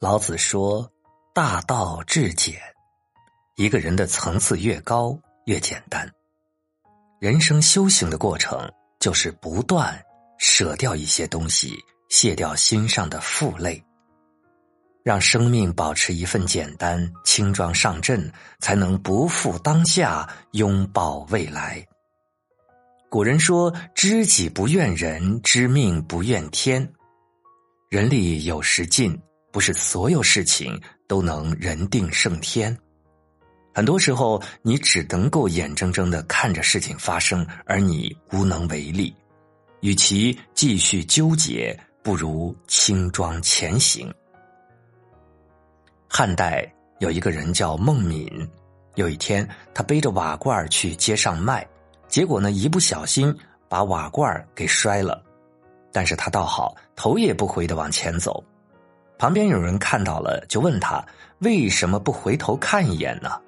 老子说：“大道至简。”一个人的层次越高，越简单。人生修行的过程，就是不断舍掉一些东西，卸掉心上的负累，让生命保持一份简单、轻装上阵，才能不负当下，拥抱未来。古人说：“知己不怨人，知命不怨天。”人力有时尽，不是所有事情都能人定胜天。很多时候，你只能够眼睁睁的看着事情发生，而你无能为力。与其继续纠结，不如轻装前行。汉代有一个人叫孟敏，有一天他背着瓦罐去街上卖，结果呢，一不小心把瓦罐给摔了。但是他倒好，头也不回的往前走。旁边有人看到了，就问他为什么不回头看一眼呢？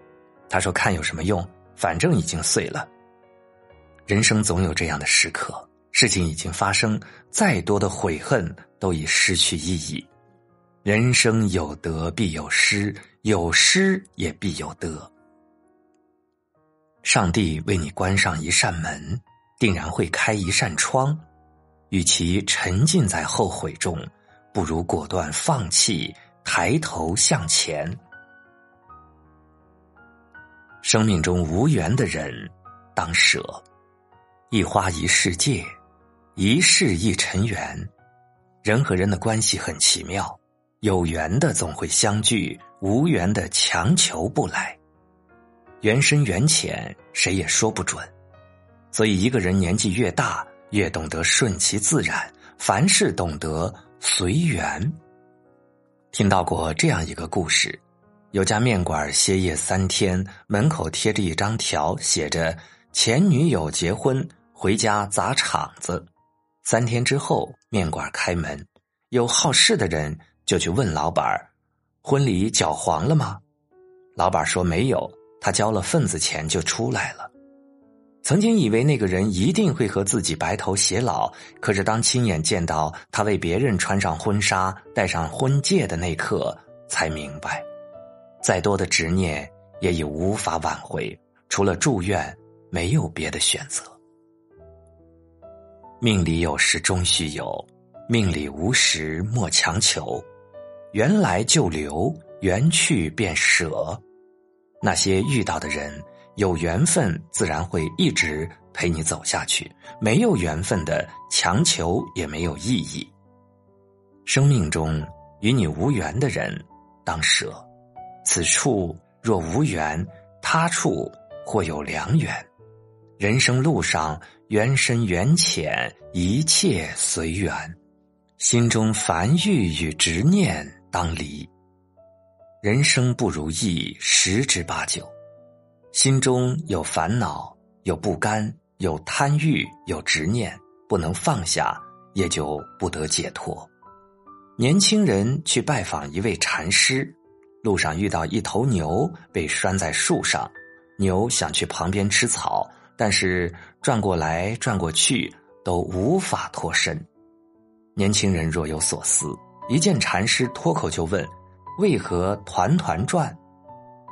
他说：“看有什么用？反正已经碎了。人生总有这样的时刻，事情已经发生，再多的悔恨都已失去意义。人生有得必有失，有失也必有得。上帝为你关上一扇门，定然会开一扇窗。”与其沉浸在后悔中，不如果断放弃，抬头向前。生命中无缘的人，当舍。一花一世界，一世一尘缘。人和人的关系很奇妙，有缘的总会相聚，无缘的强求不来。缘深缘浅，谁也说不准。所以，一个人年纪越大。越懂得顺其自然，凡事懂得随缘。听到过这样一个故事：有家面馆歇业三天，门口贴着一张条，写着“前女友结婚，回家砸场子”。三天之后，面馆开门，有好事的人就去问老板婚礼搅黄了吗？”老板说：“没有，他交了份子钱就出来了。”曾经以为那个人一定会和自己白头偕老，可是当亲眼见到他为别人穿上婚纱、戴上婚戒的那刻，才明白，再多的执念也已无法挽回，除了祝愿，没有别的选择。命里有时终须有，命里无时莫强求，缘来就留，缘去便舍。那些遇到的人。有缘分，自然会一直陪你走下去；没有缘分的，强求也没有意义。生命中与你无缘的人，当舍。此处若无缘，他处或有良缘。人生路上，缘深缘浅，一切随缘。心中烦欲与执念，当离。人生不如意，十之八九。心中有烦恼，有不甘，有贪欲，有执念，不能放下，也就不得解脱。年轻人去拜访一位禅师，路上遇到一头牛被拴在树上，牛想去旁边吃草，但是转过来转过去都无法脱身。年轻人若有所思，一见禅师，脱口就问：“为何团团转？”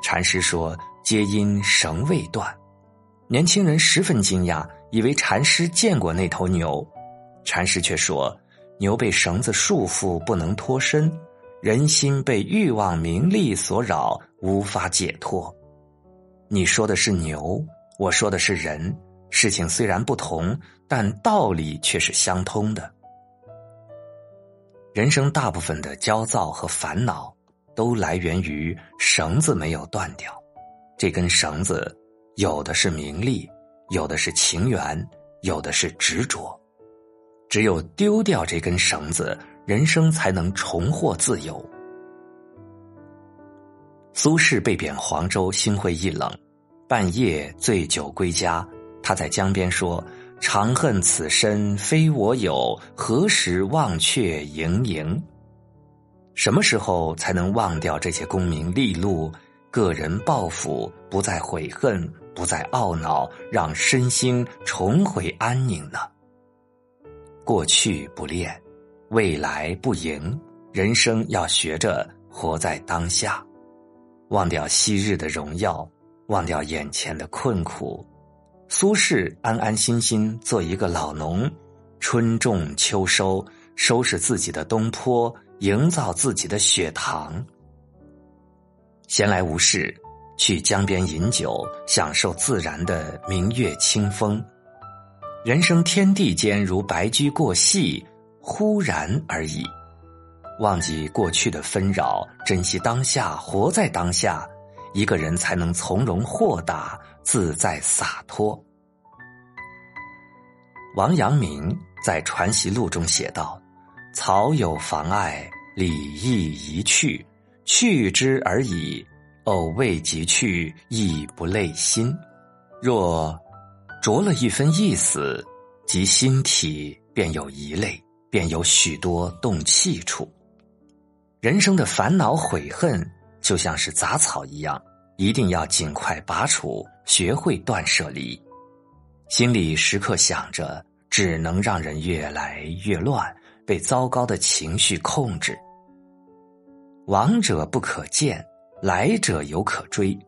禅师说。皆因绳未断，年轻人十分惊讶，以为禅师见过那头牛。禅师却说：“牛被绳子束缚，不能脱身；人心被欲望、名利所扰，无法解脱。你说的是牛，我说的是人。事情虽然不同，但道理却是相通的。人生大部分的焦躁和烦恼，都来源于绳子没有断掉。”这根绳子，有的是名利，有的是情缘，有的是执着。只有丢掉这根绳子，人生才能重获自由。苏轼被贬黄州，心灰意冷，半夜醉酒归家。他在江边说：“长恨此身非我有，何时忘却营营？”什么时候才能忘掉这些功名利禄？个人抱负，不再悔恨，不再懊恼，让身心重回安宁呢？过去不恋，未来不迎，人生要学着活在当下，忘掉昔日的荣耀，忘掉眼前的困苦。苏轼安安心心做一个老农，春种秋收，收拾自己的东坡，营造自己的雪堂。闲来无事，去江边饮酒，享受自然的明月清风。人生天地间，如白驹过隙，忽然而已。忘记过去的纷扰，珍惜当下，活在当下，一个人才能从容豁达、自在洒脱。王阳明在《传习录》中写道：“草有妨碍，理亦宜去。去之而已，偶未及去，亦不累心。若着了一分意思，即心体便有疑累，便有许多动气处。”人生的烦恼悔恨就像是杂草一样，一定要尽快拔除，学会断舍离。心里时刻想着，只能让人越来越乱，被糟糕的情绪控制。往者不可见，来者犹可追。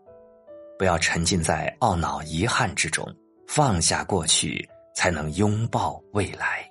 不要沉浸在懊恼、遗憾之中，放下过去，才能拥抱未来。